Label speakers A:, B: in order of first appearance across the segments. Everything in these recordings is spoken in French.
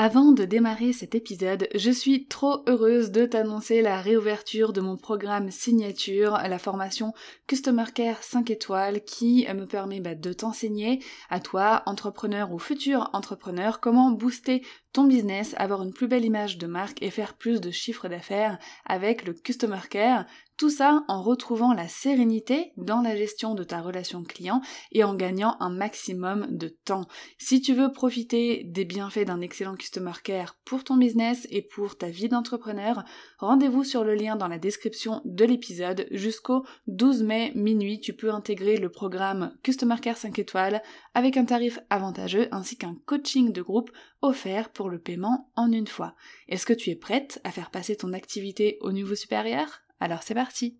A: Avant de démarrer cet épisode, je suis trop heureuse de t'annoncer la réouverture de mon programme signature, la formation Customer Care 5 étoiles qui me permet bah, de t'enseigner à toi, entrepreneur ou futur entrepreneur, comment booster ton business, avoir une plus belle image de marque et faire plus de chiffre d'affaires avec le Customer Care, tout ça en retrouvant la sérénité dans la gestion de ta relation client et en gagnant un maximum de temps. Si tu veux profiter des bienfaits d'un excellent Customer Care pour ton business et pour ta vie d'entrepreneur, rendez-vous sur le lien dans la description de l'épisode. Jusqu'au 12 mai minuit, tu peux intégrer le programme Customer Care 5 étoiles avec un tarif avantageux ainsi qu'un coaching de groupe offert pour le paiement en une fois. Est-ce que tu es prête à faire passer ton activité au niveau supérieur? Alors c'est parti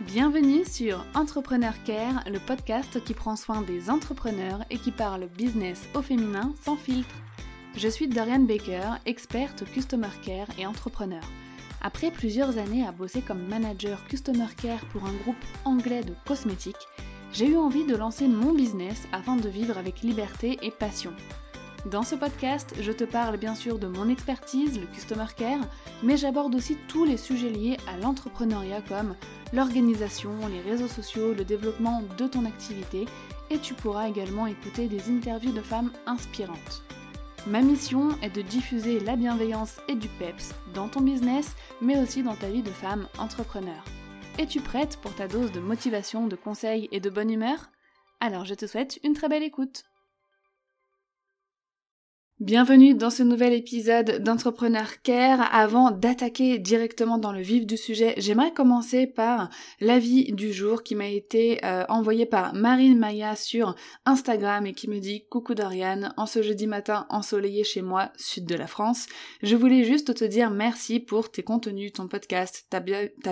A: Bienvenue sur Entrepreneur Care, le podcast qui prend soin des entrepreneurs et qui parle business au féminin sans filtre. Je suis Dorian Baker, experte Customer Care et entrepreneur. Après plusieurs années à bosser comme manager Customer Care pour un groupe anglais de cosmétiques, j'ai eu envie de lancer mon business afin de vivre avec liberté et passion. Dans ce podcast, je te parle bien sûr de mon expertise, le Customer Care, mais j'aborde aussi tous les sujets liés à l'entrepreneuriat comme l'organisation, les réseaux sociaux, le développement de ton activité, et tu pourras également écouter des interviews de femmes inspirantes. Ma mission est de diffuser la bienveillance et du PEPS dans ton business, mais aussi dans ta vie de femme entrepreneur. Es-tu prête pour ta dose de motivation, de conseils et de bonne humeur? Alors je te souhaite une très belle écoute. Bienvenue dans ce nouvel épisode d'Entrepreneur Care. Avant d'attaquer directement dans le vif du sujet, j'aimerais commencer par l'avis du jour qui m'a été euh, envoyé par Marine Maya sur Instagram et qui me dit Coucou Dorian, en ce jeudi matin ensoleillé chez moi, sud de la France, je voulais juste te dire merci pour tes contenus, ton podcast, ta,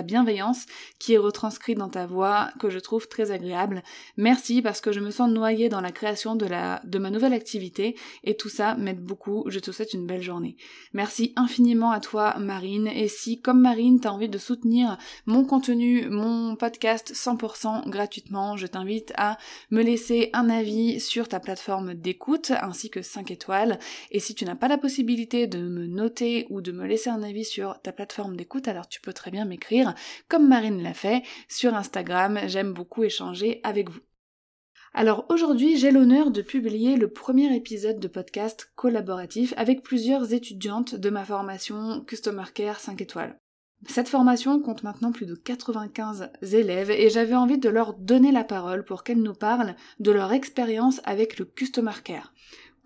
A: bienveillance qui est retranscrite dans ta voix que je trouve très agréable. Merci parce que je me sens noyée dans la création de, de ma nouvelle activité et tout ça m'aide beaucoup, je te souhaite une belle journée. Merci infiniment à toi Marine, et si comme Marine t'as envie de soutenir mon contenu, mon podcast 100% gratuitement, je t'invite à me laisser un avis sur ta plateforme d'écoute ainsi que 5 étoiles, et si tu n'as pas la possibilité de me noter ou de me laisser un avis sur ta plateforme d'écoute, alors tu peux très bien m'écrire comme Marine l'a fait sur Instagram, j'aime beaucoup échanger avec vous. Alors aujourd'hui, j'ai l'honneur de publier le premier épisode de podcast collaboratif avec plusieurs étudiantes de ma formation Customer Care 5 étoiles. Cette formation compte maintenant plus de 95 élèves et j'avais envie de leur donner la parole pour qu'elles nous parlent de leur expérience avec le Customer Care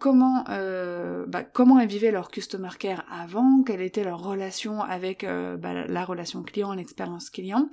A: comment euh, bah, comment elles vivaient leur customer care avant, quelle était leur relation avec euh, bah, la relation client, l'expérience client,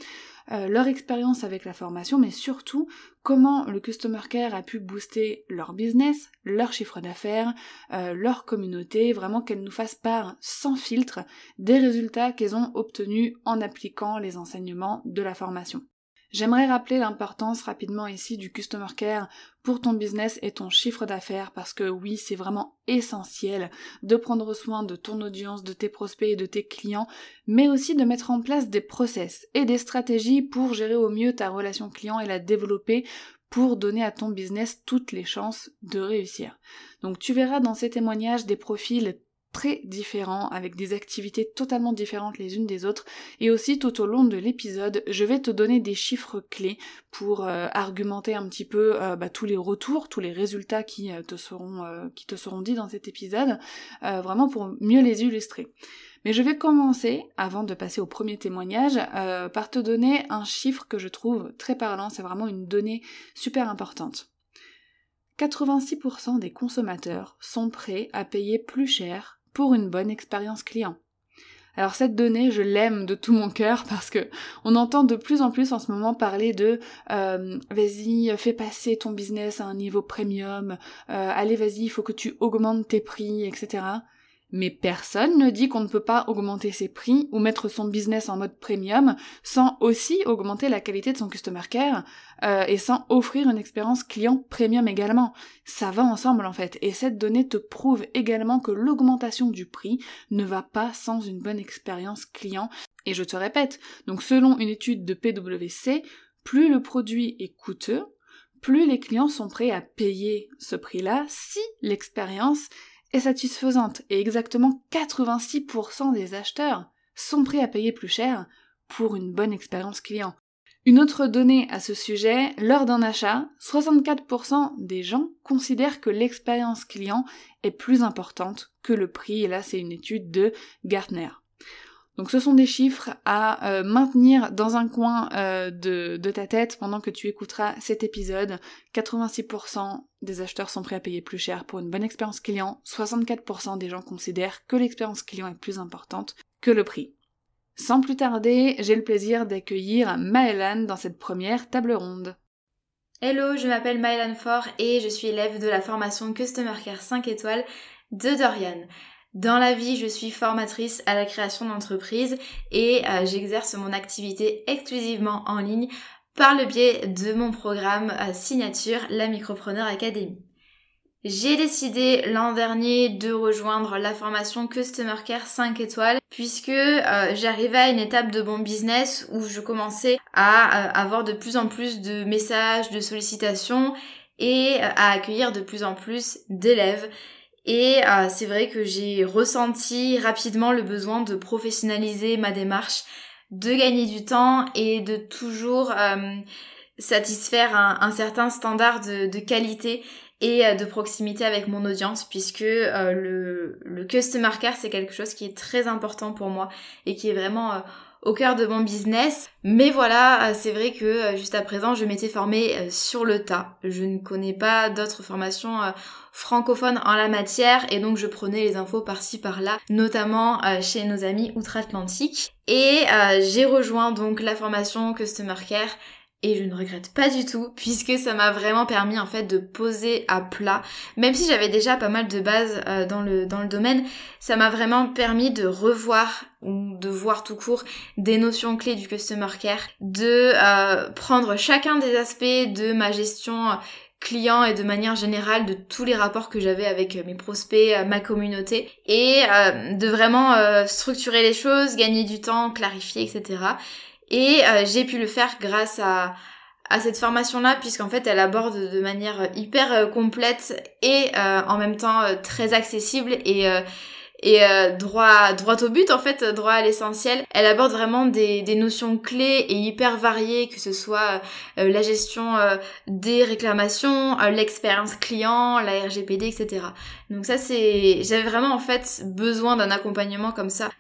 A: euh, leur expérience avec la formation, mais surtout comment le customer care a pu booster leur business, leur chiffre d'affaires, leur communauté, vraiment qu'elles nous fassent part sans filtre des résultats qu'elles ont obtenus en appliquant les enseignements de la formation. J'aimerais rappeler l'importance rapidement ici du customer care pour ton business et ton chiffre d'affaires parce que oui, c'est vraiment essentiel de prendre soin de ton audience, de tes prospects et de tes clients, mais aussi de mettre en place des process et des stratégies pour gérer au mieux ta relation client et la développer pour donner à ton business toutes les chances de réussir. Donc tu verras dans ces témoignages des profils très différents, avec des activités totalement différentes les unes des autres, et aussi tout au long de l'épisode, je vais te donner des chiffres clés pour euh, argumenter un petit peu euh, bah, tous les retours, tous les résultats qui euh, te seront qui te seront dits dans cet épisode, vraiment pour mieux les illustrer. Mais je vais commencer, avant de passer au premier témoignage, par te donner un chiffre que je trouve très parlant, c'est vraiment une donnée super importante. 86% des consommateurs sont prêts à payer plus cher pour une bonne expérience client. Alors cette donnée, je l'aime de tout mon cœur parce que on entend de plus en plus en ce moment parler de euh, vas-y, fais passer ton business à un niveau premium, euh, allez vas-y, il faut que tu augmentes tes prix, etc. Mais personne ne dit qu'on ne peut pas augmenter ses prix ou mettre son business en mode premium sans aussi augmenter la qualité de son customer care euh, et sans offrir une expérience client premium également. Ça va ensemble en fait. Et cette donnée te prouve également que l'augmentation du prix ne va pas sans une bonne expérience client. Et je te répète, donc selon une étude de PwC, plus le produit est coûteux, plus les clients sont prêts à payer ce prix-là si l'expérience est satisfaisante. Et exactement 86% des acheteurs sont prêts à payer plus cher pour une bonne expérience client. Une autre donnée à ce sujet, lors d'un achat, 64% des gens considèrent que l'expérience client est plus importante que le prix, et là c'est une étude de Gartner. Donc ce sont des chiffres à euh, maintenir dans un coin euh, de, de, ta tête pendant que tu écouteras cet épisode. 86% des acheteurs sont prêts à payer plus cher pour une bonne expérience client, 64% des gens considèrent que l'expérience client est plus importante que le prix. Sans plus tarder, j'ai le plaisir d'accueillir Maëlan dans cette première table ronde.
B: Hello, je m'appelle Maëlan Faure et je suis élève de la formation Customer Care 5 étoiles de Dorian. Dans la vie, je suis formatrice à la création d'entreprises et euh, j'exerce mon activité exclusivement en ligne par le biais de mon programme à signature, la Micropreneur Academy. J'ai décidé l'an dernier de rejoindre la formation Customer Care 5 étoiles puisque euh, j'arrivais à une étape de mon business où je commençais à euh, avoir de plus en plus de messages, de sollicitations et euh, à accueillir de plus en plus d'élèves. Et c'est vrai que j'ai ressenti rapidement le besoin de professionnaliser ma démarche, de gagner du temps et de toujours satisfaire un, certain standard de, qualité et euh, de proximité avec mon audience puisque euh, le, le customer care c'est quelque chose qui est très important pour moi et qui est vraiment euh, au cœur de mon business. Mais voilà, c'est vrai que juste à présent, je m'étais formée sur le tas. Je ne connais pas d'autres formations francophones en la matière et donc je prenais les infos par-ci par-là, notamment chez nos amis outre-Atlantique. Et j'ai rejoint donc la formation Customer Care et je ne regrette pas du tout puisque ça m'a vraiment permis en fait de poser à plat même si j'avais déjà pas mal de bases euh, dans le dans le domaine ça m'a vraiment permis de revoir ou de voir tout court des notions clés du customer care de euh, prendre chacun des aspects de ma gestion client et de manière générale de tous les rapports que j'avais avec mes prospects, ma communauté et euh, de vraiment structurer les choses, gagner du temps, clarifier, etc. Et euh, j'ai pu le faire grâce à, à cette formation-là, puisqu'en fait, elle aborde de manière hyper euh, complète et euh, en même temps très accessible et et euh, droit droit au but en fait droit à l'essentiel elle aborde vraiment des, des notions clés et hyper variées que ce soit euh, la gestion euh, des réclamations l'expérience client la RGPD etc donc ça c'est j'avais vraiment en fait besoin d'un accompagnement comme ça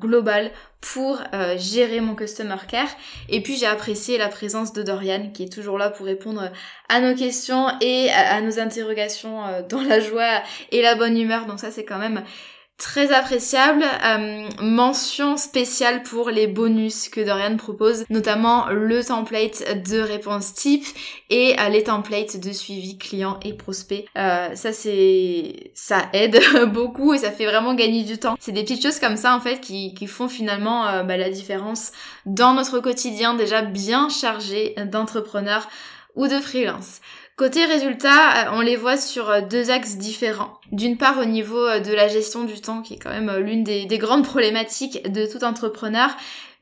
B: global pour gérer mon customer care. Et puis j'ai apprécié la présence de Dorian qui est toujours là pour répondre à nos questions et à nos interrogations dans la joie et la bonne humeur. Donc ça c'est quand même très appréciable. Euh, mention spéciale pour les bonus que Dorian propose, notamment le template de réponse type et euh, les templates de suivi client et prospect. Euh, ça c'est ça aide beaucoup et ça fait vraiment gagner du temps. C'est des petites choses comme ça en fait qui, font finalement bah, la différence dans notre quotidien déjà bien chargé d'entrepreneurs ou de freelance. Côté résultats, euh, on les voit sur euh, deux axes différents. D'une part au niveau euh, de la gestion du temps, qui est quand même l'une des, grandes problématiques de tout entrepreneur.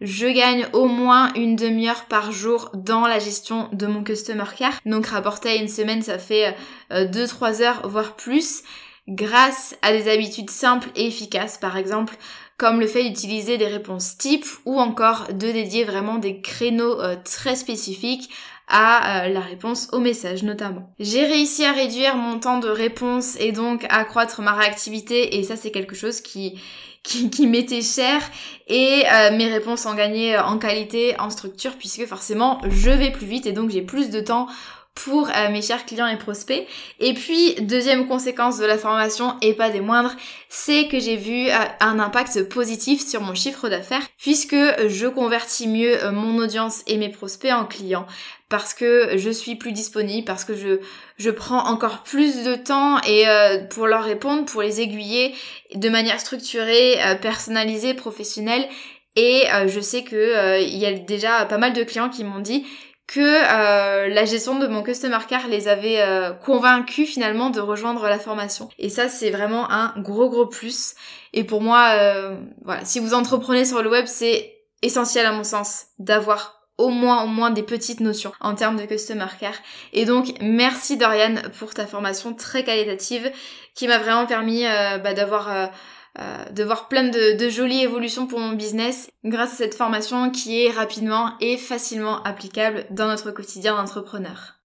B: Je gagne au moins une demi-heure par jour dans la gestion de mon customer care. Donc rapporté à une semaine, ça fait 2-3 heures, voire plus, grâce à des habitudes simples et efficaces. Par exemple, comme le fait d'utiliser des réponses types ou encore de dédier vraiment des créneaux très spécifiques à euh, la réponse au message notamment. J'ai réussi à réduire mon temps de réponse et donc accroître ma réactivité et ça c'est quelque chose qui qui, qui m'était cher et euh, mes réponses ont gagné en qualité, en structure puisque forcément je vais plus vite et donc j'ai plus de temps pour euh, mes chers clients et prospects. Et puis, deuxième conséquence de la formation, et pas des moindres, c'est que j'ai vu euh, un impact positif sur mon chiffre d'affaires, puisque je convertis mieux euh, mon audience et mes prospects en clients, parce que je suis plus disponible, parce que je, je prends encore plus de temps et pour leur répondre, pour les aiguiller de manière structurée, personnalisée, professionnelle. Et je sais que il y a déjà pas mal de clients qui m'ont dit que euh, la gestion de mon customer care les avait euh, convaincus finalement de rejoindre la formation. Et ça c'est vraiment un gros gros plus. Et pour moi, euh, voilà, si vous entreprenez sur le web, c'est essentiel à mon sens d'avoir au moins, au moins des petites notions en termes de customer care. Et donc, merci Dorian pour ta formation très qualitative qui m'a vraiment permis bah, d'avoir euh, de voir plein de, de, jolies évolutions pour mon business grâce à cette formation qui est rapidement et facilement applicable dans notre quotidien d'entrepreneur.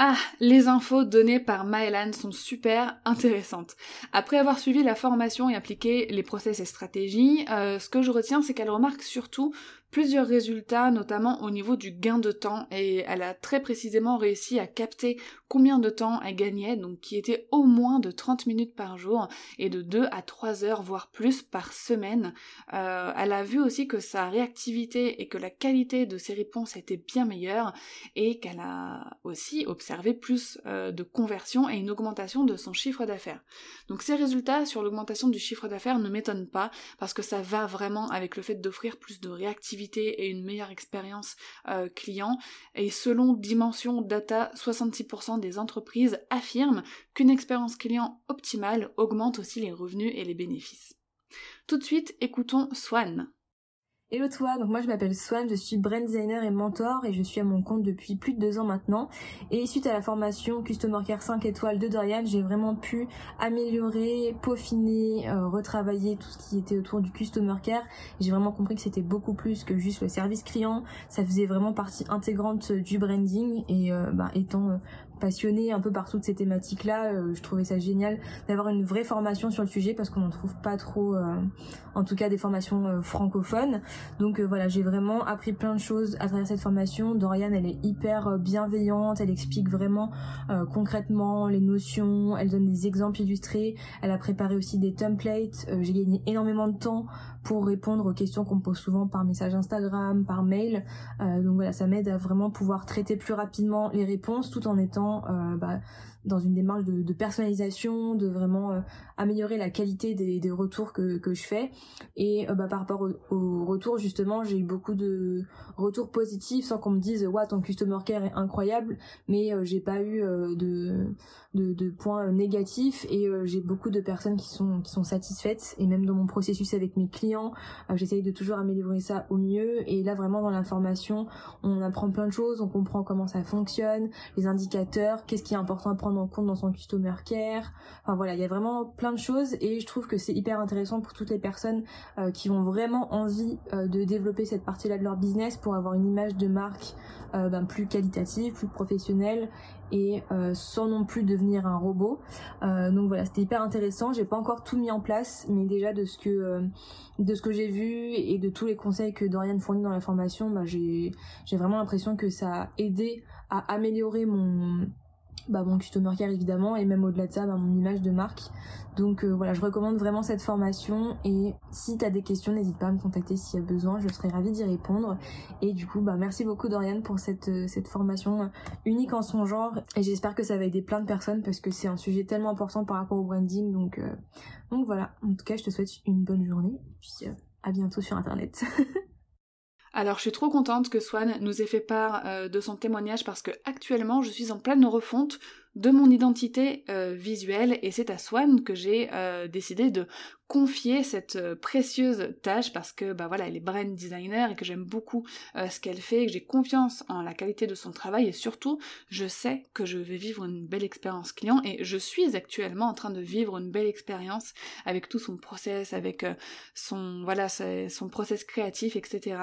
A: Ah, les infos données par Maëlan sont super intéressantes. Après avoir suivi la formation et appliqué les process et stratégies, euh, ce que je retiens, c'est qu'elle remarque surtout plusieurs résultats, notamment au niveau du gain de temps, et elle a très précisément réussi à capter combien de temps elle gagnait, donc qui était au moins de 30 minutes par jour et de 2 à 3 heures, voire plus par semaine. Euh, elle a vu aussi que sa réactivité et que la qualité de ses réponses était bien meilleure, et qu'elle a aussi observé plus euh, de conversion et une augmentation de son chiffre d'affaires. Donc ces résultats sur l'augmentation du chiffre d'affaires ne m'étonnent pas, parce que ça va vraiment avec le fait d'offrir plus de réactivité et une meilleure expérience euh, client. Et selon Dimension Data, 66% des entreprises affirment qu'une expérience client optimale augmente aussi les revenus et les bénéfices. Tout de suite, écoutons Swan.
C: Hello toi, donc moi je m'appelle Swan, je suis brand designer et mentor et je suis à mon compte depuis plus de deux ans maintenant. Et suite à la formation Customer Care 5 étoiles de Dorian, j'ai vraiment pu améliorer, peaufiner, euh, retravailler tout ce qui était autour du Customer Care. J'ai vraiment compris que c'était beaucoup plus que juste le service client, ça faisait vraiment partie intégrante du branding et euh, bah, étant euh, passionnée un peu par toutes ces thématiques-là. Euh, je trouvais ça génial d'avoir une vraie formation sur le sujet parce qu'on n'en trouve pas trop, euh, en tout cas des formations euh, francophones. Donc voilà, j'ai vraiment appris plein de choses à travers cette formation. Dorian, elle est hyper bienveillante, elle explique vraiment concrètement les notions, elle donne des exemples illustrés, elle a préparé aussi des templates. j'ai gagné énormément de temps pour répondre aux questions qu'on me pose souvent par message Instagram, par mail. donc voilà, ça m'aide à vraiment pouvoir traiter plus rapidement les réponses tout en étant euh, bah, dans une démarche de, personnalisation, de vraiment euh, améliorer la qualité des, retours que, je fais. Et euh, bah, par rapport aux retours, justement, j'ai eu beaucoup de retours positifs sans qu'on me dise ouais ton customer care est incroyable, mais j'ai pas eu de, de, points négatifs et j'ai beaucoup de personnes qui sont qui sont satisfaites et même dans mon processus avec mes clients, j'essaye de toujours améliorer ça au mieux. Et là vraiment dans l'information, on apprend plein de choses, on comprend comment ça fonctionne, les indicateurs qu'est-ce qui est important à prendre en compte dans son customer care. Enfin voilà, il y a vraiment plein de choses et je trouve que c'est hyper intéressant pour toutes les personnes euh, qui ont vraiment envie euh, de développer cette partie-là de leur business pour avoir une image de marque euh, ben, plus qualitative, plus professionnelle et sans non plus devenir un robot. donc voilà, c'était hyper intéressant. J'ai pas encore tout mis en place, mais déjà de ce que de ce que j'ai vu et de tous les conseils que Dorian fournit dans la formation, ben, j'ai j'ai vraiment l'impression que ça a aidé à améliorer mon bah, mon customer care évidemment et même au-delà de ça bah, mon image de marque. Donc euh, voilà je recommande vraiment cette formation et si tu des questions n'hésite pas à me contacter s'il y a besoin je serai ravie d'y répondre. Et du coup bah merci beaucoup Dorian pour cette, euh, formation unique en son genre. Et j'espère que ça va aider plein de personnes parce que c'est un sujet tellement important par rapport au branding. Donc euh, donc voilà. En tout cas je te souhaite une bonne journée. Et puis à bientôt sur internet
A: Alors je suis trop contente que Swan nous ait fait part euh, de son témoignage parce que actuellement je suis en pleine refonte de mon identité euh, visuelle. Et c'est à Swan que j'ai euh, décidé de confier cette euh, précieuse tâche parce que bah voilà elle est brand designer et que j'aime beaucoup ce qu'elle fait et que j'ai confiance en la qualité de son travail. Et surtout je sais que je vais vivre une belle expérience client et je suis actuellement en train de vivre une belle expérience avec tout son process avec son voilà son process créatif etc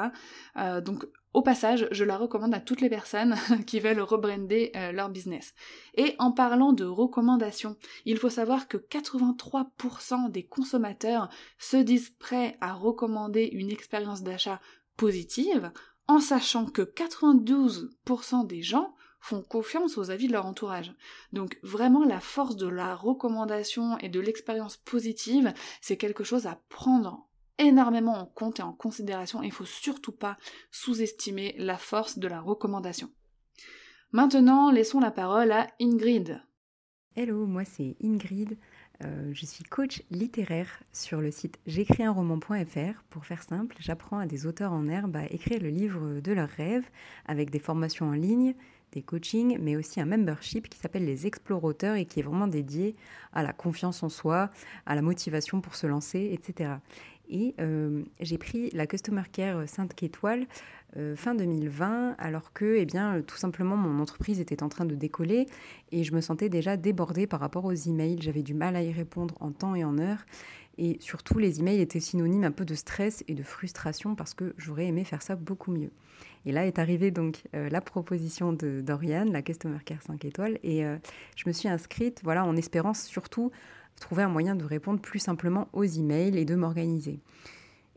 A: donc au passage, je la recommande à toutes les personnes qui veulent rebrander euh, leur business. Et en parlant de recommandations, il faut savoir que 83% des consommateurs se disent prêts à recommander une expérience d'achat positive, en sachant que 92% des gens font confiance aux avis de leur entourage. Donc vraiment la force de la recommandation et de l'expérience positive, c'est quelque chose à prendre énormément en compte et en considération. Il faut surtout pas sous-estimer la force de la recommandation. Maintenant, laissons la parole à Ingrid.
D: Hello, moi c'est Ingrid. Euh, je suis coach littéraire sur le site j'écrisunroman.fr. Pour faire simple, j'apprends à des auteurs en herbe à écrire le livre de leurs rêves avec des formations en ligne, des coachings, mais aussi un membership qui s'appelle les Explorateurs et qui est vraiment dédié à la confiance en soi, à la motivation pour se lancer, etc. Et j'ai pris la Customer Care Sainte Étoile fin 2020, alors que, eh bien, tout simplement, mon entreprise était en train de décoller et je me sentais déjà débordée par rapport aux emails. J'avais du mal à y répondre en temps et en heure. Et surtout, les emails étaient synonymes un peu de stress et de frustration parce que j'aurais aimé faire ça beaucoup mieux. Et là est arrivée donc euh, la proposition de Dorian, la Customer Care 5 étoiles, et euh, je me suis inscrite, voilà, en espérant surtout trouver un moyen de répondre plus simplement aux emails et de m'organiser.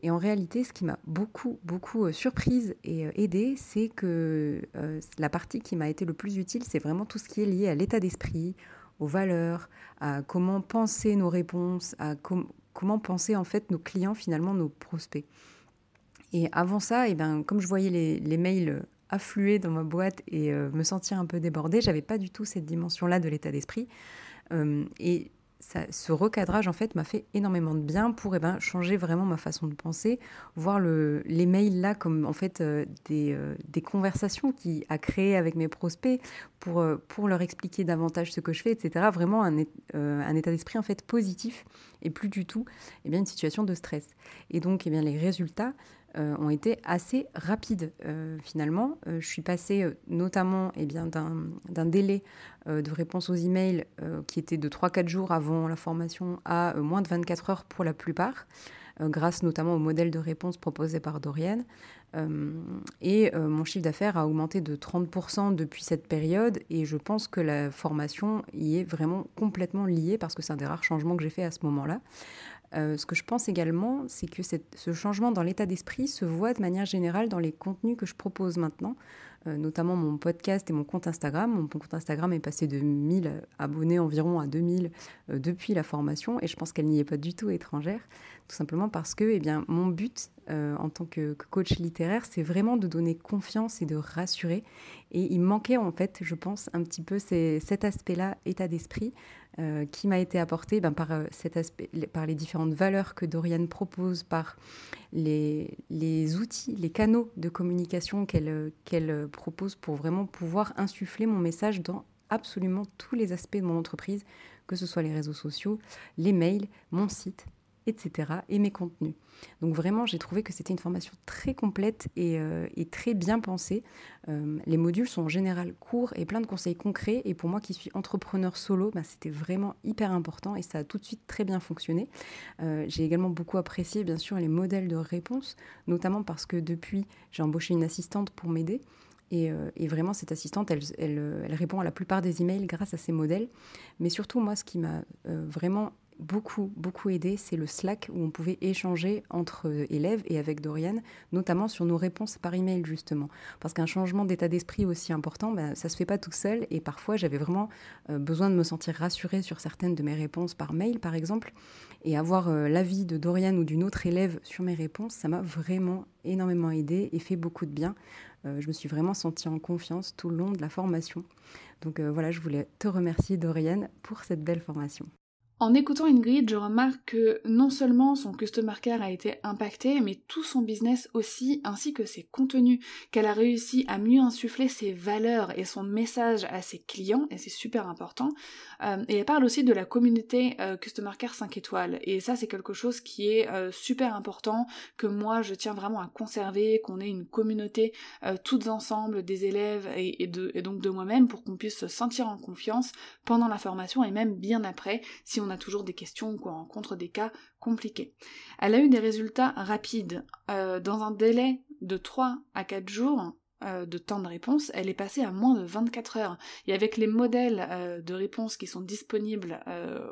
D: Et en réalité, ce qui m'a beaucoup, beaucoup euh, surprise et aidée, c'est que la partie qui m'a été le plus utile, c'est vraiment tout ce qui est lié à l'état d'esprit, aux valeurs, à comment penser nos réponses, à comment penser en fait nos clients, finalement nos prospects. Et avant ça, et eh ben, comme je voyais les, mails affluer dans ma boîte et euh, me sentir un peu débordée, j'avais pas du tout cette dimension-là de l'état d'esprit. Euh, et ce recadrage en fait m'a fait énormément de bien pour eh ben, changer vraiment ma façon de penser, voir le, les mails là comme en fait euh, des, euh, des, conversations qui a créé avec mes prospects pour, euh, pour leur expliquer davantage ce que je fais, etc. Vraiment un, un état d'esprit en fait positif et plus du tout eh bien, une situation de stress. Et donc eh bien, les résultats, ont été assez rapides euh, finalement. Euh, je suis passée notamment eh bien, d'un délai de réponse aux emails qui était de 3-4 jours avant la formation à moins de 24 heures pour la plupart, grâce notamment au modèle de réponse proposé par Dorian. et mon chiffre d'affaires a augmenté de 30% depuis cette période et je pense que la formation y est vraiment complètement liée parce que c'est un des rares changements que j'ai fait à ce moment-là. Euh, ce que je pense également, c'est que ce changement dans l'état d'esprit se voit de manière générale dans les contenus que je propose maintenant, euh, notamment mon podcast et mon compte Instagram. Mon compte Instagram est passé de 1000 abonnés environ à 2000 euh, depuis la formation et je pense qu'elle n'y est pas du tout étrangère, tout simplement parce que eh bien, mon but en tant que, coach littéraire, c'est vraiment de donner confiance et de rassurer. Et il manquait en fait, je pense, un petit peu cet aspect-là, état d'esprit, euh, qui m'a été apporté ben, par, euh, cet aspect, par les différentes valeurs que Dorian propose, par les, les outils, les canaux de communication qu'elle qu'elle propose pour vraiment pouvoir insuffler mon message dans absolument tous les aspects de mon entreprise, que ce soit les réseaux sociaux, les mails, mon site, etc. et mes contenus. Donc vraiment, j'ai trouvé que c'était une formation très complète et, euh, très bien pensée. Euh, les modules sont en général courts et plein de conseils concrets. Et pour moi qui suis entrepreneur solo, bah, c'était vraiment hyper important et ça a tout de suite très bien fonctionné. Euh, j'ai également beaucoup apprécié, bien sûr, les modèles de réponse, notamment parce que depuis, j'ai embauché une assistante pour m'aider. Et, vraiment, cette assistante, elle, répond à la plupart des emails grâce à ces modèles. Mais surtout, moi, ce qui m'a vraiment beaucoup, beaucoup aidé, c'est le Slack où on pouvait échanger entre euh, élèves et avec Dorian, notamment sur nos réponses par email, justement. Parce qu'un changement d'état d'esprit aussi important, ben, ça ne se fait pas tout seul. Et parfois, j'avais vraiment euh, besoin de me sentir rassurée sur certaines de mes réponses par mail, par exemple. Et avoir euh, l'avis de Dorian ou d'une autre élève sur mes réponses, ça m'a vraiment énormément aidé et fait beaucoup de bien. je me suis vraiment sentie en confiance tout le long de la formation. Donc voilà, je voulais te remercier, Dorian, pour cette belle formation.
A: En écoutant Ingrid, je remarque que non seulement son customer care a été impacté, mais tout son business aussi, ainsi que ses contenus, qu'elle a réussi à mieux insuffler ses valeurs et son message à ses clients, et c'est super important. Euh, et elle parle aussi de la communauté euh, customer care 5 étoiles, et ça c'est quelque chose qui est euh, super important, que moi je tiens vraiment à conserver, qu'on ait une communauté toutes ensemble, des élèves et, et donc de moi-même, pour qu'on puisse se sentir en confiance pendant la formation et même bien après, si on a toujours des questions ou qu'on rencontre des cas compliqués. Elle a eu des résultats rapides. Euh, dans un délai de 3 à 4 jours, euh, de temps de réponse, elle est passée à moins de 24 heures. Et avec les modèles euh, de réponse qui sont disponibles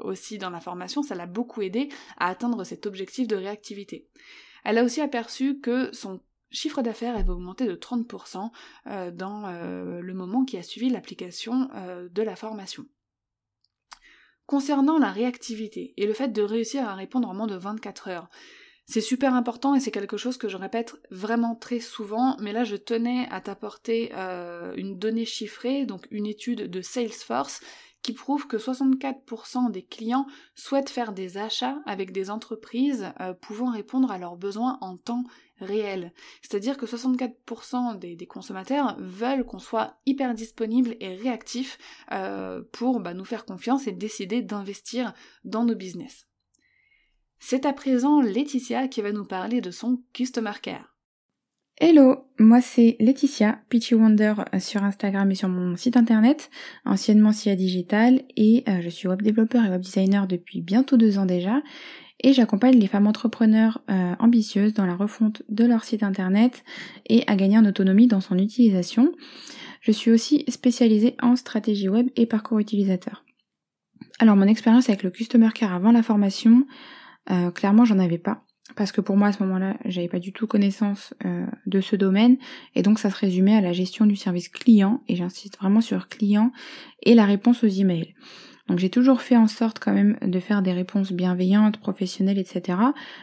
A: aussi dans la formation, ça l'a beaucoup aidé à atteindre cet objectif de réactivité. Elle a aussi aperçu que son chiffre d'affaires avait augmenté de 30% dans le moment qui a suivi l'application de la formation. Concernant la réactivité et le fait de réussir à répondre en moins de 24 heures, c'est super important et c'est quelque chose que je répète vraiment très souvent, mais là je tenais à t'apporter euh, une donnée chiffrée, donc une étude de Salesforce qui prouve que 64% des clients souhaitent faire des achats avec des entreprises euh, pouvant répondre à leurs besoins en temps réel. C'est-à-dire que 64% des, consommateurs veulent qu'on soit hyper disponible et réactif euh, pour bah, nous faire confiance et décider d'investir dans nos business. C'est à présent Laetitia qui va nous parler de son Customer Care.
E: Hello, moi c'est Laetitia, Peachy Wonder sur Instagram et sur mon site internet, anciennement SIA Digital, et euh, je suis web développeur et web designer depuis bientôt deux ans déjà, et j'accompagne les femmes entrepreneurs euh, ambitieuses dans la refonte de leur site internet et à gagner en autonomie dans son utilisation. Je suis aussi spécialisée en stratégie web et parcours utilisateur. Alors mon expérience avec le Customer Care avant la formation, clairement j'en avais pas parce que pour moi à ce moment-là, j'avais pas du tout connaissance euh, de ce domaine et donc ça se résumait à la gestion du service client et j'insiste vraiment sur client et la réponse aux emails. Donc j'ai toujours fait en sorte quand même de faire des réponses bienveillantes, professionnelles, etc.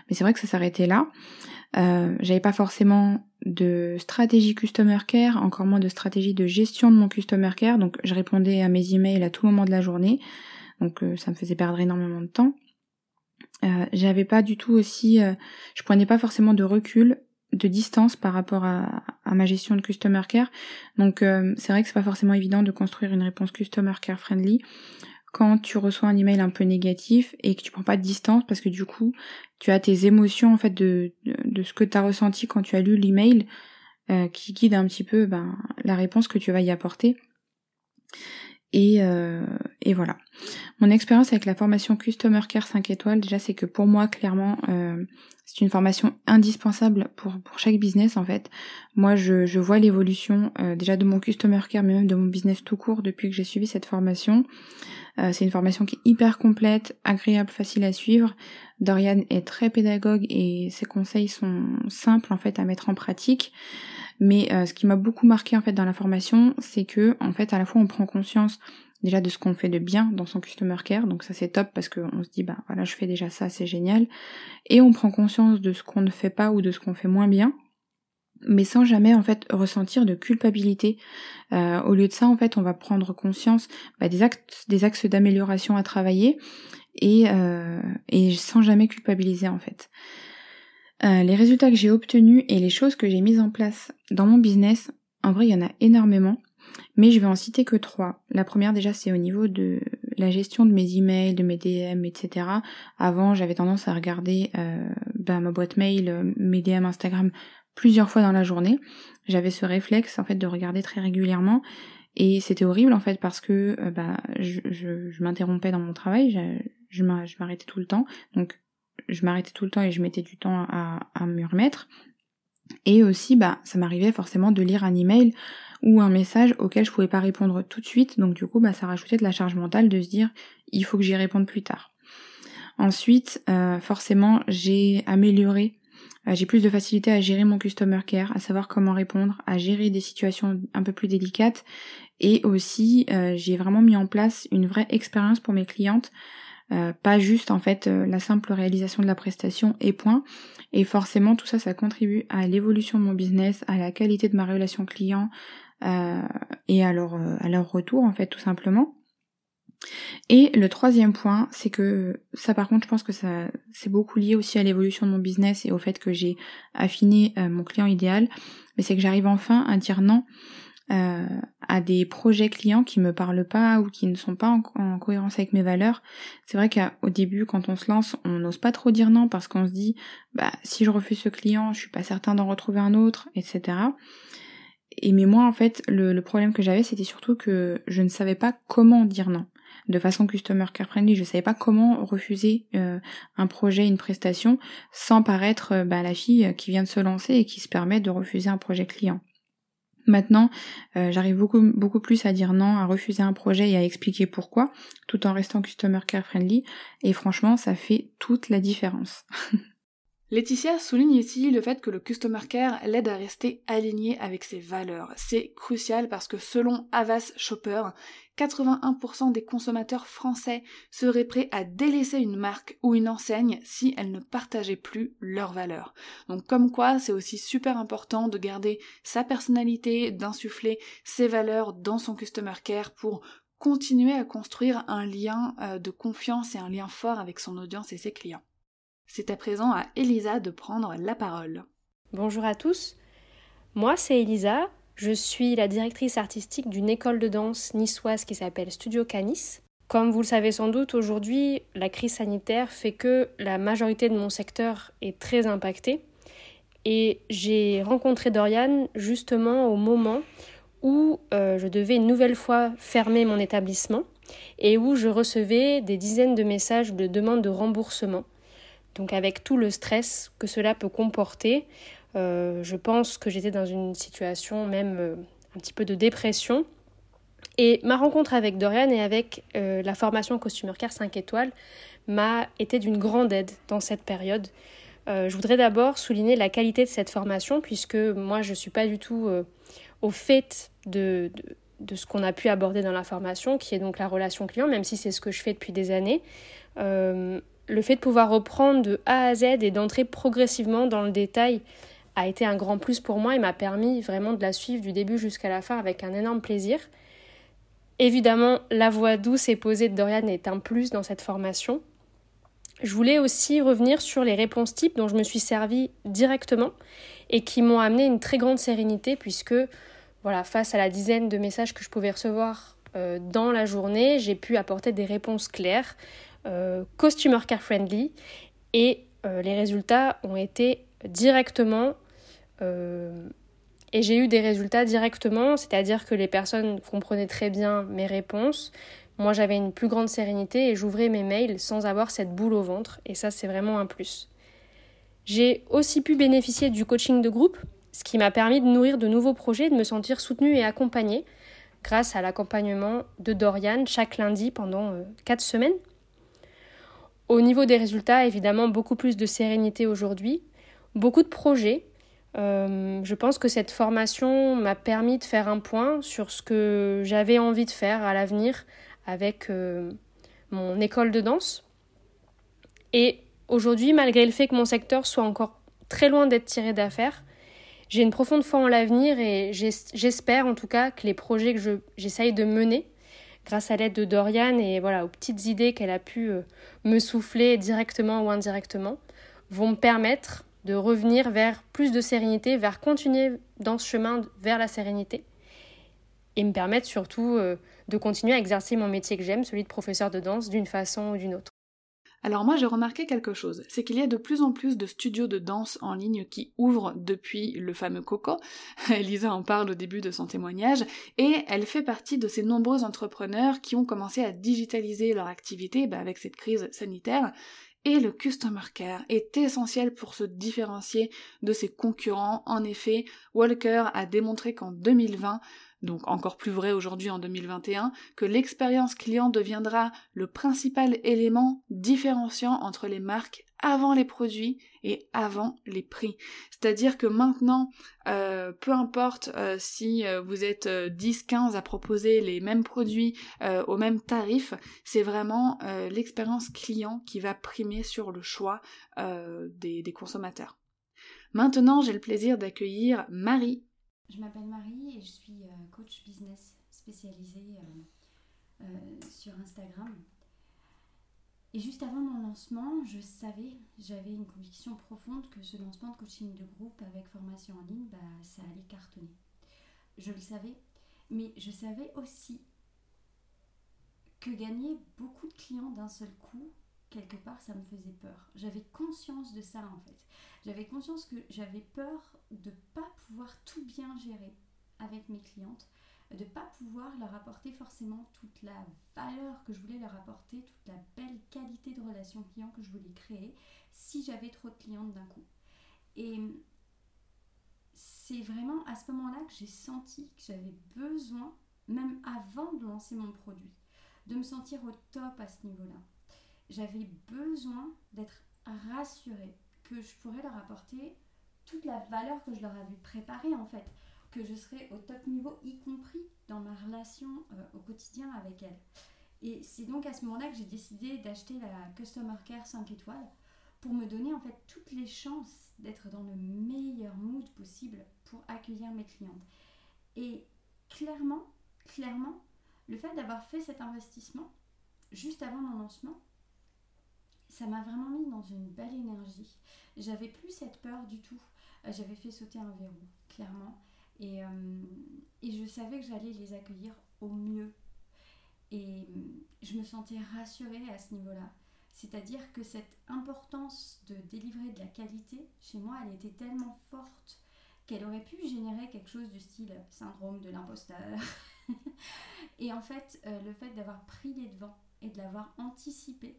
E: Mais c'est vrai que ça s'arrêtait là. Euh, j'avais pas forcément de stratégie customer care, encore moins de stratégie de gestion de mon customer care. Donc je répondais à mes emails à tout moment de la journée. Donc euh, ça me faisait perdre énormément de temps. Euh, j'avais pas du tout aussi, euh, je prenais pas forcément de recul, de distance par rapport à, ma gestion de customer care. Donc euh, c'est vrai que c'est pas forcément évident de construire une réponse customer care friendly quand tu reçois un email un peu négatif et que tu prends pas de distance parce que du coup tu as tes émotions en fait de, de, ce que tu as ressenti quand tu as lu l'email qui guide un petit peu ben, la réponse que tu vas y apporter. Et, euh, et voilà. Mon expérience avec la formation Customer Care 5 étoiles, déjà, c'est que pour moi, clairement, euh, c'est une formation indispensable pour, pour chaque business, en fait. Moi, je, je vois l'évolution euh, déjà de mon Customer Care, mais même de mon business tout court depuis que j'ai suivi cette formation. Euh, c'est une formation qui est hyper complète, agréable, facile à suivre. Dorian est très pédagogue et ses conseils sont simples, en fait, à mettre en pratique. Mais euh, ce qui m'a beaucoup marqué en fait dans la formation, c'est que en fait à la fois on prend conscience déjà de ce qu'on fait de bien dans son customer care, donc ça c'est top parce qu'on se dit bah voilà je fais déjà ça, c'est génial, et on prend conscience de ce qu'on ne fait pas ou de ce qu'on fait moins bien, mais sans jamais en fait ressentir de culpabilité. Euh, au lieu de ça, en fait, on va prendre conscience bah, des, actes, des axes d'amélioration à travailler et, euh, et sans jamais culpabiliser en fait. Euh, les résultats que j'ai obtenus et les choses que j'ai mises en place dans mon business, en vrai, il y en a énormément, mais je vais en citer que trois. La première, déjà, c'est au niveau de la gestion de mes emails, de mes DM, etc. Avant, j'avais tendance à regarder euh, bah, ma boîte mail, euh, mes DM Instagram plusieurs fois dans la journée. J'avais ce réflexe, en fait, de regarder très régulièrement. Et c'était horrible en fait parce que bah, je, m'interrompais dans mon travail, je, m'arrêtais tout le temps. Je m'arrêtais tout le temps et je mettais du temps à, me remettre. Et aussi, bah, ça m'arrivait forcément de lire un email ou un message auquel je pouvais pas répondre tout de suite. Donc du coup, bah, ça rajoutait de la charge mentale de se dire, il faut que j'y réponde plus tard. Ensuite, euh, forcément, j'ai amélioré, euh, j'ai plus de facilité à gérer mon customer care, à savoir comment répondre, à gérer des situations un peu plus délicates. Et aussi, euh, j'ai vraiment mis en place une vraie expérience pour mes clientes euh, pas juste en fait euh, la simple réalisation de la prestation et point. Et forcément tout ça, ça contribue à l'évolution de mon business, à la qualité de ma relation client euh, et à leur, à leur retour en fait tout simplement. Et le troisième point, c'est que ça par contre je pense que ça c'est beaucoup lié aussi à l'évolution de mon business et au fait que j'ai affiné mon client idéal, mais c'est que j'arrive enfin à dire non euh, à des projets clients qui me parlent pas ou qui ne sont pas en, cohérence avec mes valeurs. C'est vrai qu'au début, quand on se lance, on n'ose pas trop dire non parce qu'on se dit, bah si je refuse ce client, je suis pas certain d'en retrouver un autre, etc. Et mais moi, en fait, le, problème que j'avais, c'était surtout que je ne savais pas comment dire non de façon customer care friendly. Je savais pas comment refuser euh, un projet, une prestation, sans paraître euh, bah, la fille qui vient de se lancer et qui se permet de refuser un projet client. Maintenant, euh, j'arrive beaucoup, beaucoup plus à dire non, à refuser un projet et à expliquer pourquoi, tout en restant customer care friendly. Et franchement, ça fait toute la différence.
A: Laetitia souligne ici le fait que le Customer Care l'aide à rester aligné avec ses valeurs. C'est crucial parce que selon Avas Shopper, 81% des consommateurs français seraient prêts à délaisser une marque ou une enseigne si elle ne partageait plus leurs valeurs. Donc comme quoi, c'est aussi super important de garder sa personnalité, d'insuffler ses valeurs dans son Customer Care pour continuer à construire un lien euh, de confiance et un lien fort avec son audience et ses clients. C'est à présent à Elisa de prendre la parole.
F: Bonjour à tous. Moi, c'est Elisa. Je suis la directrice artistique d'une école de danse niçoise qui s'appelle Studio Canis. Comme vous le savez sans doute, aujourd'hui, la crise sanitaire fait que la majorité de mon secteur est très impactée. Et j'ai rencontré Dorian justement au moment où euh, je devais une nouvelle fois fermer mon établissement et où je recevais des dizaines de messages de demandes de remboursement. Donc avec tout le stress que cela peut comporter, euh, je pense que j'étais dans une situation même euh, un petit peu de dépression. Et ma rencontre avec Dorian et avec la formation Costumer Care 5 étoiles m'a été d'une grande aide dans cette période. je voudrais d'abord souligner la qualité de cette formation puisque moi je ne suis pas du tout au fait de, ce qu'on a pu aborder dans la formation, qui est donc la relation client, même si c'est ce que je fais depuis des années. Le fait de pouvoir reprendre de A à Z et d'entrer progressivement dans le détail a été un grand plus pour moi et m'a permis vraiment de la suivre du début jusqu'à la fin avec un énorme plaisir. Évidemment, la voix douce et posée de Dorian est un plus dans cette formation. Je voulais aussi revenir sur les réponses types dont je me suis servi directement et qui m'ont amené une très grande sérénité puisque voilà, face à la dizaine de messages que je pouvais recevoir euh, dans la journée, j'ai pu apporter des réponses claires, customer care friendly et euh, les résultats ont été directement et j'ai eu des résultats directement, c'est-à-dire que les personnes comprenaient très bien mes réponses. Moi, j'avais une plus grande sérénité et j'ouvrais mes mails sans avoir cette boule au ventre et ça, c'est vraiment un plus. J'ai aussi pu bénéficier du coaching de groupe, ce qui m'a permis de nourrir de nouveaux projets, de me sentir soutenue et accompagnée grâce à l'accompagnement de Dorian chaque lundi pendant euh, quatre semaines. Au niveau des résultats, évidemment, beaucoup plus de sérénité aujourd'hui, beaucoup de projets. Euh, je pense que cette formation m'a permis de faire un point sur ce que j'avais envie de faire à l'avenir avec euh, mon école de danse. Et Aujourd'hui, malgré le fait que mon secteur soit encore très loin d'être tiré d'affaires, j'ai une profonde foi en l'avenir et j'espère en tout cas que les projets que j'essaye de mener, grâce à l'aide de Dorian et voilà aux petites idées qu'elle a pu euh, me souffler directement ou indirectement, vont me permettre de revenir vers plus de sérénité, vers continuer dans ce chemin vers la sérénité et me permettre surtout euh, de continuer à exercer mon métier que j'aime, celui de professeur de danse, d'une façon ou d'une autre.
A: Alors moi j'ai remarqué quelque chose, c'est qu'il y a de plus en plus de studios de danse en ligne qui ouvrent depuis le fameux Coco. Elisa en parle au début de son témoignage, et elle fait partie de ces nombreux entrepreneurs qui ont commencé à digitaliser leur activité bah, avec cette crise sanitaire. Et le customer care est essentiel pour se différencier de ses concurrents. En effet, Walker a démontré qu'en 2020, donc encore plus vrai aujourd'hui en 2021, que l'expérience client deviendra le principal élément différenciant entre les marques avant les produits et avant les prix. C'est-à-dire que maintenant, euh, peu importe euh, si euh, vous êtes 10-15 à proposer les mêmes produits au même tarif, c'est vraiment l'expérience client qui va primer sur le choix des, des consommateurs. Maintenant, j'ai le plaisir d'accueillir Marie
G: je m'appelle Marie et je suis euh, coach business spécialisée euh, euh, sur Instagram. Et juste avant mon lancement, je savais, j'avais une conviction profonde que ce lancement de coaching de groupe avec formation en ligne, bah, ça allait cartonner. Je le savais, mais je savais aussi que gagner beaucoup de clients d'un seul coup, quelque part, ça me faisait peur. J'avais conscience de ça en fait. J'avais conscience que j'avais peur de ne pas pouvoir tout bien gérer avec mes clientes, de ne pas pouvoir leur apporter forcément toute la valeur que je voulais leur apporter, toute la belle qualité de relation client que je voulais créer si j'avais trop de clientes d'un coup. Et c'est vraiment à ce moment-là que j'ai senti que j'avais besoin, même avant de lancer mon produit, de me sentir au top à ce niveau-là. J'avais besoin d'être rassurée que je pourrais leur apporter toute la valeur que je leur avais préparée en fait, que je serais au top niveau, y compris dans ma relation euh, au quotidien avec elles. Et c'est donc à ce moment-là que j'ai décidé d'acheter la Customer Care 5 étoiles pour me donner en fait toutes les chances d'être dans le meilleur mood possible pour accueillir mes clientes. Et clairement, clairement, le fait d'avoir fait cet investissement juste avant mon lancement, ça m'a vraiment mis dans une belle énergie. J'avais plus cette peur du tout. Euh, j'avais fait sauter un verrou, clairement. Et, euh, et je savais que j'allais les accueillir au mieux. Et je me sentais rassurée à ce niveau-là. C'est-à-dire que cette importance de délivrer de la qualité, chez moi, elle était tellement forte qu'elle aurait pu générer quelque chose du style syndrome de l'imposteur. et en fait, euh, le fait d'avoir pris les devants et de l'avoir anticipé,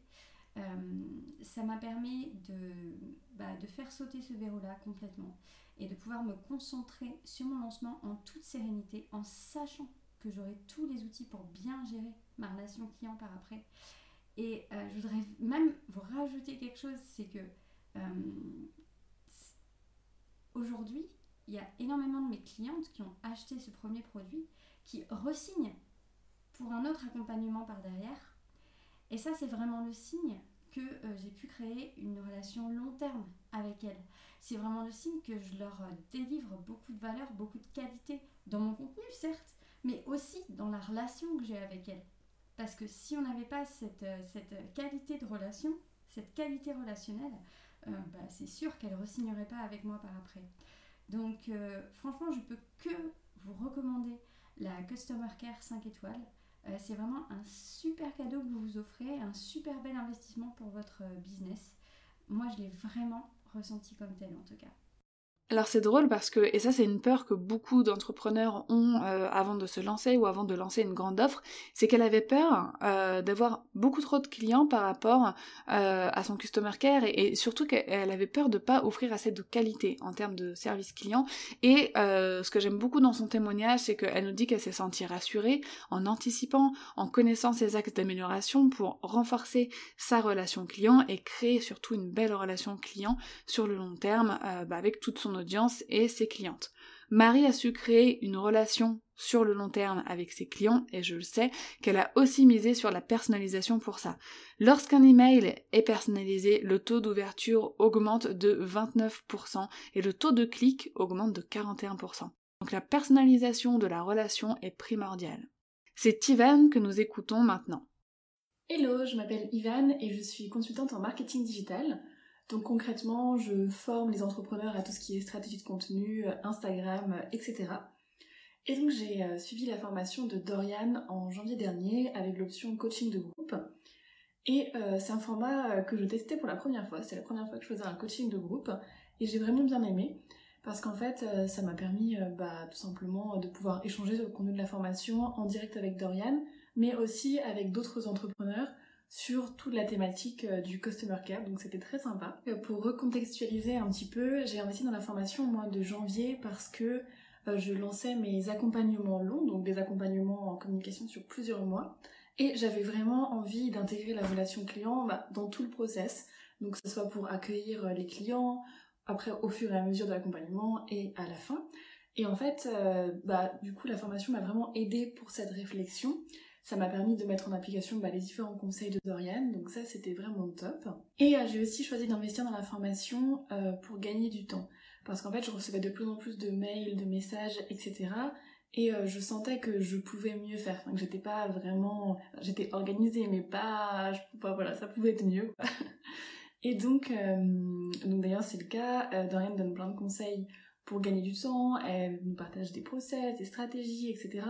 G: ça m'a permis de, bah, de faire sauter ce verrou-là complètement et de pouvoir me concentrer sur mon lancement en toute sérénité, en sachant que j'aurai tous les outils pour bien gérer ma relation client par après. Et euh, je voudrais même vous rajouter quelque chose, c'est que aujourd'hui, il y a énormément de mes clientes qui ont acheté ce premier produit, qui resignent pour un autre accompagnement par derrière. Et ça, c'est vraiment le signe que euh, j'ai pu créer une relation long terme avec elles. C'est vraiment le signe que je leur euh, délivre beaucoup de valeur, beaucoup de qualité dans mon contenu, certes, mais aussi dans la relation que j'ai avec elles. Parce que si on n'avait pas cette, euh, cette, qualité de relation, cette qualité relationnelle, bah, c'est sûr qu'elles ne resigneraient pas avec moi par après. Donc franchement, je peux que vous recommander la Customer Care 5 étoiles. Euh, c'est vraiment un super cadeau que vous vous offrez, un super bel investissement pour votre euh, business. Moi, je l'ai vraiment ressenti comme tel en tout cas.
A: Alors c'est drôle parce que, et ça c'est une peur que beaucoup d'entrepreneurs ont euh, avant de se lancer ou avant de lancer une grande offre, c'est qu'elle avait peur euh, d'avoir beaucoup trop de clients par rapport euh, à son customer care et, surtout qu'elle avait peur de pas offrir assez de qualité en termes de service client. Et ce que j'aime beaucoup dans son témoignage, c'est qu'elle nous dit qu'elle s'est sentie rassurée en anticipant, en connaissant ses axes d'amélioration pour renforcer sa relation client et créer surtout une belle relation client sur le long terme bah, avec toute son audience et ses clientes. Marie a su créer une relation sur le long terme avec ses clients et je le sais qu'elle a aussi misé sur la personnalisation pour ça. Lorsqu'un email est personnalisé, le taux d'ouverture augmente de 29% et le taux de clic augmente de 41%. Donc la personnalisation de la relation est primordiale. C'est Ivan que nous écoutons maintenant.
H: Hello, je m'appelle Ivan et je suis consultante en marketing digital. Donc concrètement, je forme les entrepreneurs à tout ce qui est stratégie de contenu, Instagram, etc. Et donc j'ai euh, suivi la formation de Dorian en janvier dernier avec l'option coaching de groupe. Et euh, c'est un format euh, que je testais pour la première fois. C'est la première fois que je faisais un coaching de groupe et j'ai vraiment bien aimé parce qu'en fait ça m'a permis bah, tout simplement de pouvoir échanger sur le contenu de la formation en direct avec Dorian, mais aussi avec d'autres entrepreneurs sur toute la thématique euh, du customer care, donc c'était très sympa. Euh, pour recontextualiser un petit peu, j'ai investi dans la formation au mois de janvier parce que euh, je lançais mes accompagnements longs, donc des accompagnements en communication sur plusieurs mois, et j'avais vraiment envie d'intégrer la relation client bah, dans tout le process, donc que ce soit pour accueillir les clients, après au fur et à mesure de l'accompagnement et à la fin. Et en fait, bah, du coup, la formation m'a vraiment aidé pour cette réflexion. Ça m'a permis de mettre en application bah, les différents conseils de Dorian, donc ça c'était vraiment top. Et euh, j'ai aussi choisi d'investir dans la formation euh, pour gagner du temps. Parce qu'en fait je recevais de plus en plus de mails, de messages, etc. Et euh, je sentais que je pouvais mieux faire. que j'étais pas vraiment... J'étais organisée mais pas... voilà, ça pouvait être mieux. Et donc, donc d'ailleurs c'est le cas, Dorian donne plein de conseils pour gagner du temps, elle nous partage des process, des stratégies, etc.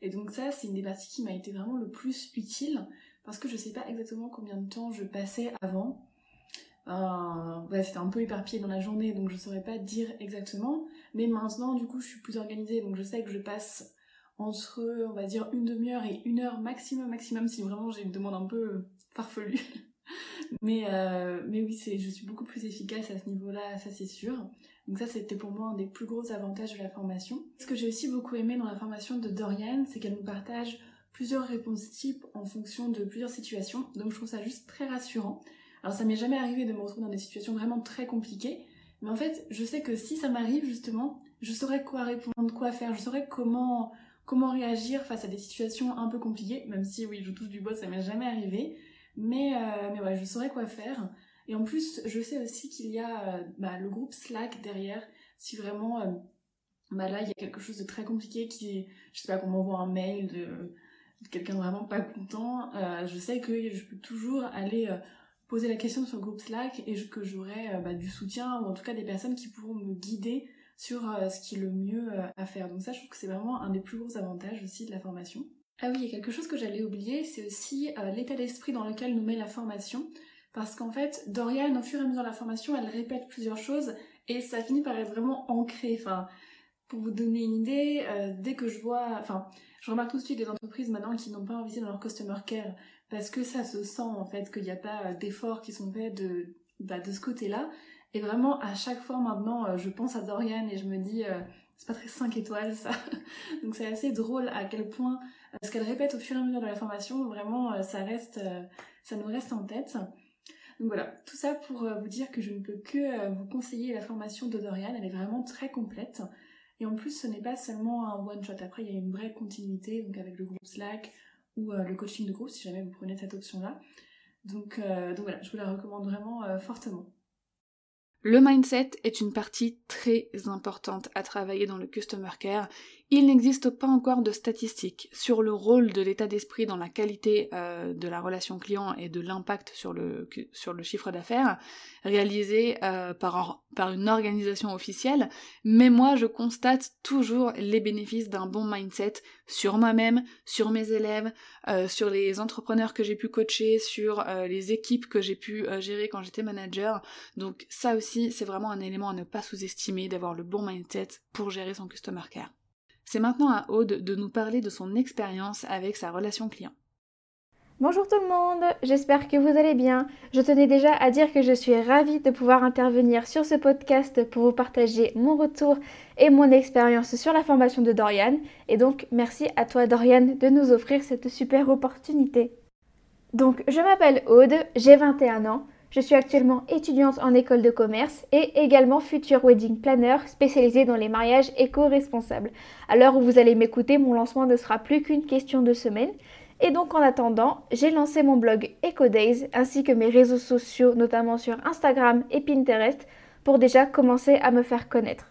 H: Et donc ça, c'est une des parties qui m'a été vraiment le plus utile parce que je sais pas exactement combien de temps je passais avant. Euh, c'était un peu éparpillé dans la journée, donc je saurais pas dire exactement. Mais maintenant, du coup, je suis plus organisée, donc je sais que je passe entre, on va dire, une demi-heure et une heure maximum, maximum, si vraiment j'ai une demande un peu farfelue. mais, euh, mais oui, je suis beaucoup plus efficace à ce niveau-là, ça c'est sûr. Donc ça, c'était pour moi un des plus gros avantages de la formation. Ce que j'ai aussi beaucoup aimé dans la formation de Dorian, c'est qu'elle nous partage plusieurs réponses types en fonction de plusieurs situations. Donc je trouve ça juste très rassurant. Alors ça m'est jamais arrivé de me retrouver dans des situations vraiment très compliquées, mais en fait, je sais que si ça m'arrive justement, je saurais quoi répondre, quoi faire, je saurais comment comment réagir face à des situations un peu compliquées, même si oui, je touche du bois, ça m'est jamais arrivé, mais euh, mais ouais, je saurais quoi faire. Et en plus, je sais aussi qu'il y a euh, bah, le groupe Slack derrière, si vraiment, euh, bah là, il y a quelque chose de très compliqué qui, je sais pas, qu'on m'envoie un mail de, quelqu'un vraiment pas content, euh, je sais que je peux toujours aller poser la question sur le groupe Slack et que j'aurai bah, du soutien ou en tout cas des personnes qui pourront me guider sur ce qui est le mieux à faire. Donc ça, je trouve que c'est vraiment un des plus gros avantages aussi de la formation. Ah oui, il y a quelque chose que j'allais oublier, c'est aussi l'état d'esprit dans lequel nous met la formation. Parce qu'en fait, Dorian, au fur et à mesure de la formation, elle répète plusieurs choses et ça finit par être vraiment ancré. Enfin, pour vous donner une idée, euh, dès que je vois, enfin, je remarque tout de suite des entreprises maintenant qui n'ont pas investi dans leur customer care parce que ça se sent en fait qu'il n'y a pas euh, d'efforts qui sont faits de, bah, de ce côté-là. Et vraiment, à chaque fois maintenant, euh, je pense à Dorian et je me dis, c'est pas très 5 étoiles ça. Donc c'est assez drôle à quel point ce qu'elle répète au fur et à mesure de la formation, vraiment, ça reste, ça nous reste en tête. Donc voilà, tout ça pour vous dire que je ne peux que vous conseiller la formation de Dorian, elle est vraiment très complète. Et en plus, ce n'est pas seulement un one-shot. Après, il y a une vraie continuité, avec le groupe Slack ou euh, le coaching de groupe, si jamais vous prenez cette option-là. Donc, euh, voilà, je vous la recommande vraiment euh, fortement.
A: Le mindset est une partie très importante à travailler dans le Customer Care il n'existe pas encore de statistiques sur le rôle de l'état d'esprit dans la qualité euh, de la relation client et de l'impact sur le, sur le chiffre d'affaires réalisé euh, par, par une organisation officielle, mais moi je constate toujours les bénéfices d'un bon mindset sur moi-même, sur mes élèves, euh, sur les entrepreneurs que j'ai pu coacher, sur les équipes que j'ai pu gérer quand j'étais manager. Donc ça aussi c'est vraiment un élément à ne pas sous-estimer d'avoir le bon mindset pour gérer son customer care. C'est maintenant à Aude de nous parler de son expérience avec sa relation client.
I: Bonjour tout le monde, j'espère que vous allez bien. Je tenais déjà à dire que je suis ravie de pouvoir intervenir sur ce podcast pour vous partager mon retour et mon expérience sur la formation de Dorian. Et donc merci à toi Dorian de nous offrir cette super opportunité. Donc je m'appelle Aude, j'ai 21 ans. Je suis actuellement étudiante en école de commerce et également future wedding planner spécialisée dans les mariages éco-responsables. À l'heure où vous allez m'écouter, mon lancement ne sera plus qu'une question de semaine. Et donc en attendant, j'ai lancé mon blog EcoDays ainsi que mes réseaux sociaux, notamment sur Instagram et Pinterest, pour déjà commencer à me faire connaître.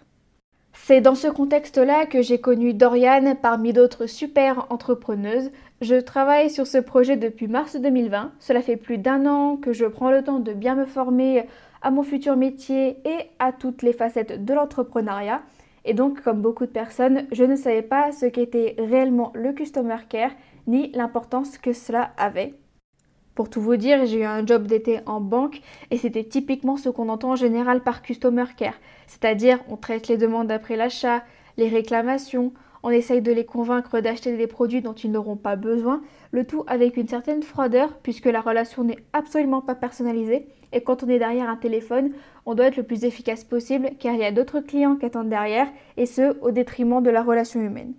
I: C'est dans ce contexte-là que j'ai connu Doriane parmi d'autres super entrepreneuses. Je travaille sur ce projet depuis mars 2020. Cela fait plus d'un an que je prends le temps de bien me former à mon futur métier et à toutes les facettes de l'entrepreneuriat. Et donc, comme beaucoup de personnes, je ne savais pas ce qu'était réellement le Customer Care ni l'importance que cela avait. Pour tout vous dire, j'ai eu un job d'été en banque et c'était typiquement ce qu'on entend en général par Customer Care. C'est-à-dire, on traite les demandes après l'achat, les réclamations, on essaye de les convaincre d'acheter des produits dont ils n'auront pas besoin, le tout avec une certaine froideur puisque la relation n'est absolument pas personnalisée et quand on est derrière un téléphone, on doit être le plus efficace possible car il y a d'autres clients qui attendent derrière et ce au détriment de la relation humaine.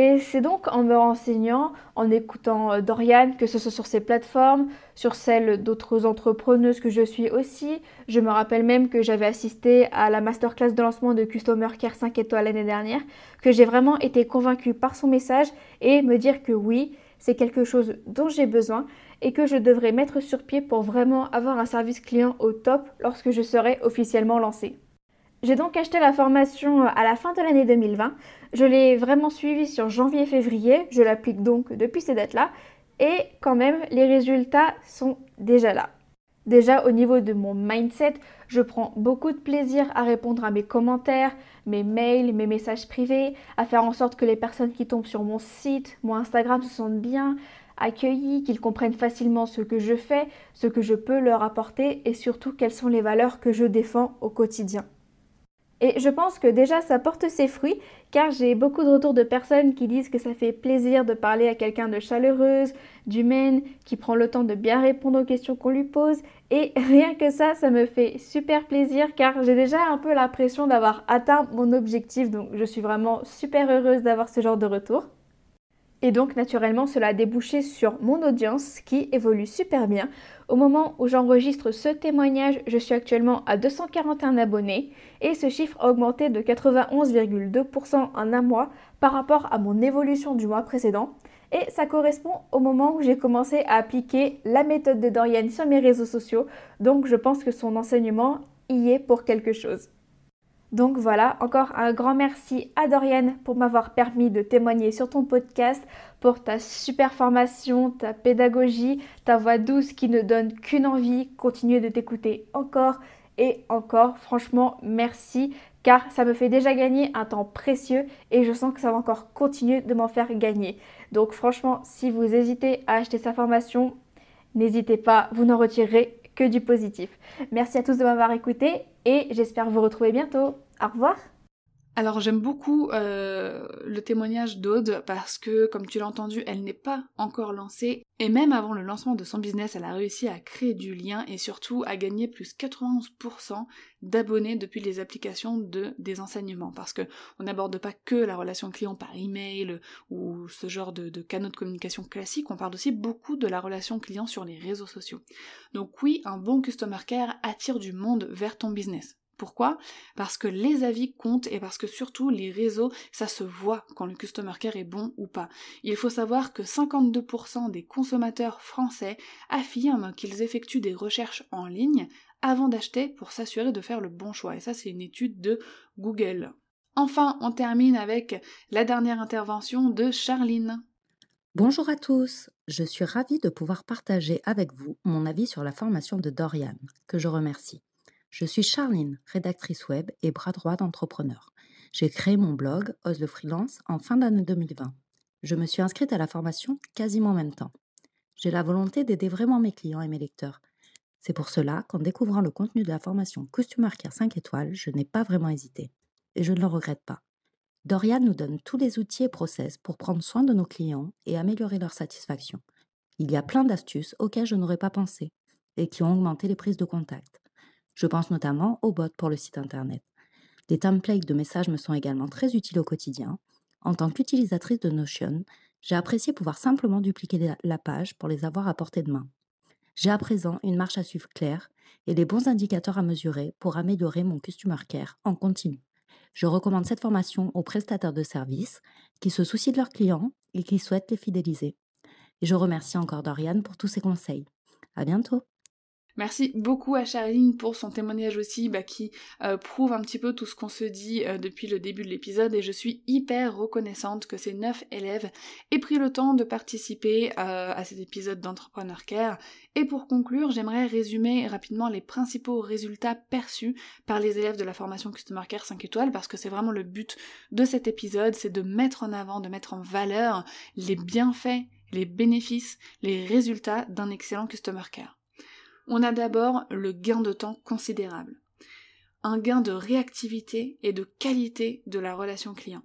I: Et c'est donc en me renseignant, en écoutant euh, Dorian, que ce soit sur ses plateformes, sur celles d'autres entrepreneuses que je suis aussi. Je me rappelle même que j'avais assisté à la masterclass de lancement de Customer Care 5 étoiles l'année dernière, que j'ai vraiment été convaincue par son message et me dire que oui, c'est quelque chose dont j'ai besoin et que je devrais mettre sur pied pour vraiment avoir un service client au top lorsque je serai officiellement lancée. J'ai donc acheté la formation à la fin de l'année 2020. Je l'ai vraiment suivie sur janvier-février. Je l'applique donc depuis ces dates-là. Et quand même, les résultats sont déjà là. Déjà au niveau de mon mindset, je prends beaucoup de plaisir à répondre à mes commentaires, mes mails, mes messages privés, à faire en sorte que les personnes qui tombent sur mon site, mon Instagram se sentent bien accueillis, qu'ils comprennent facilement ce que je fais, ce que je peux leur apporter et surtout quelles sont les valeurs que je défends au quotidien. Et je pense que déjà ça porte ses fruits car j'ai beaucoup de retours de personnes qui disent que ça fait plaisir de parler à quelqu'un de chaleureuse, d'humaine, qui prend le temps de bien répondre aux questions qu'on lui pose. Et rien que ça, ça me fait super plaisir car j'ai déjà un peu l'impression d'avoir atteint mon objectif. Donc je suis vraiment super heureuse d'avoir ce genre de retour. Et donc naturellement cela a débouché sur mon audience qui évolue super bien. Au moment où j'enregistre ce témoignage, je suis actuellement à 241 abonnés et ce chiffre a augmenté de 91,2% en un mois par rapport à mon évolution du mois précédent. Et ça correspond au moment où j'ai commencé à appliquer la méthode de Dorian sur mes réseaux sociaux, donc je pense que son enseignement y est pour quelque chose. Donc voilà, encore un grand merci à Dorian pour m'avoir permis de témoigner sur ton podcast, pour ta super formation, ta pédagogie, ta voix douce qui ne donne qu'une envie, continuer de t'écouter encore Et encore, franchement, merci car ça me fait déjà gagner un temps précieux et je sens que ça va encore continuer de m'en faire gagner. Donc franchement, si vous hésitez à acheter sa formation, n'hésitez pas, vous n'en retirerez que du positif. Merci à tous de m'avoir écouté et j'espère vous retrouver bientôt. Au revoir
A: alors j'aime beaucoup euh, le témoignage d'Aude parce que, comme tu l'as entendu, elle n'est pas encore lancée et même avant le lancement de son business, elle a réussi à créer du lien et surtout à gagner plus 91% d'abonnés depuis les applications de des enseignements parce que on n'aborde pas que la relation client par email ou ce genre de, de canaux de communication classiques, on parle aussi beaucoup de la relation client sur les réseaux sociaux. Donc oui, un bon customer care attire du monde vers ton business. Pourquoi? Parce que les avis comptent et parce que surtout les réseaux, ça se voit quand le customer care est bon ou pas. Il faut savoir que 52% des consommateurs français affirment qu'ils effectuent des recherches en ligne avant d'acheter pour s'assurer de faire le bon choix. Et ça, c'est une étude de Google. Enfin, on termine avec la dernière intervention de Charline.
J: Bonjour à tous, je suis ravie de pouvoir partager avec vous mon avis sur la formation de Dorian, que je remercie. Je suis Charline, rédactrice web et bras droit d'entrepreneur. J'ai créé mon blog Ose le freelance en fin d'année 2020. Je me suis inscrite à la formation quasiment en même temps. J'ai la volonté d'aider vraiment mes clients et mes lecteurs. C'est pour cela qu'en découvrant le contenu de la formation Customer Care 5 étoiles, je n'ai pas vraiment hésité. Et je ne le regrette pas. Dorian nous donne tous les outils et process pour prendre soin de nos clients et améliorer leur satisfaction. Il y a plein d'astuces auxquelles je n'aurais pas pensé et qui ont augmenté les prises de contact. Je pense notamment aux bots pour le site internet. Les templates de messages me sont également très utiles au quotidien. En tant qu'utilisatrice de Notion, j'ai apprécié pouvoir simplement dupliquer la page pour les avoir à portée de main. J'ai à présent une marche à suivre claire et les bons indicateurs à mesurer pour améliorer mon customer care en continu. Je recommande cette formation aux prestataires de services qui se soucient de leurs clients et qui souhaitent les fidéliser. Et je remercie encore Dorian pour tous ses conseils. À bientôt!
A: Merci beaucoup à Charline pour son témoignage aussi, bah, qui euh, prouve un petit peu tout ce qu'on se dit euh, depuis le début de l'épisode et je suis hyper reconnaissante que ces neuf élèves aient pris le temps de participer euh, à cet épisode d'Entrepreneur Care. Et pour conclure, j'aimerais résumer rapidement les principaux résultats perçus par les élèves de la formation Customer Care 5 étoiles parce que c'est vraiment le but de cet épisode, c'est de mettre en avant, de mettre en valeur les bienfaits, les bénéfices, les résultats d'un excellent Customer Care. On a d'abord le gain de temps considérable. Un gain de réactivité et de qualité de la relation client.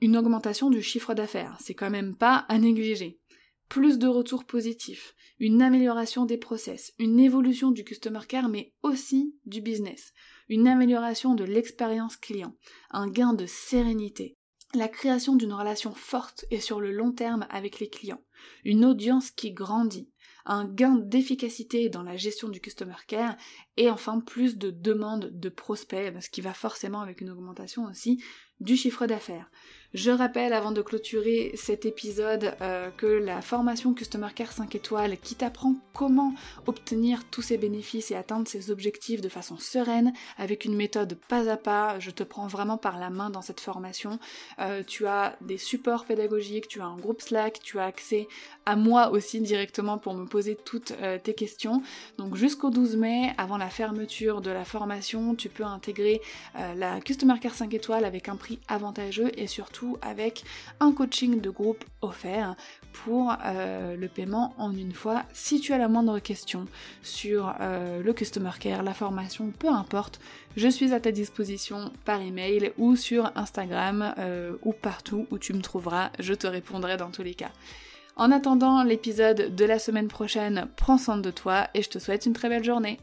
A: Une augmentation du chiffre d'affaires, c'est quand même pas à négliger. Plus de retours positifs, une amélioration des process, une évolution du customer care mais aussi du business, une amélioration de l'expérience client, un gain de sérénité, la création d'une relation forte et sur le long terme avec les clients, une audience qui grandit, un gain d'efficacité dans la gestion du customer care et enfin plus de demandes de prospects, ce qui va forcément avec une augmentation aussi du chiffre d'affaires. Je rappelle avant de clôturer cet épisode euh, que la formation Customer Care 5 étoiles qui t'apprend comment obtenir tous ces bénéfices et atteindre ses objectifs de façon sereine avec une méthode pas à pas, je te prends vraiment par la main dans cette formation. Euh, tu as des supports pédagogiques, tu as un groupe Slack, tu as accès à moi aussi directement pour me poser toutes euh, tes questions. Donc jusqu'au 12 mai, avant la fermeture de la formation, tu peux intégrer la Customer Care 5 étoiles avec un prix avantageux et surtout avec un coaching de groupe offert pour euh, le paiement en une fois. Si tu as la moindre question sur euh, le customer care, la formation, peu importe, je suis à ta disposition par email ou sur Instagram euh, ou partout où tu me trouveras, je te répondrai dans tous les cas. En attendant l'épisode de la semaine prochaine, prends soin de toi et je te souhaite une très belle journée.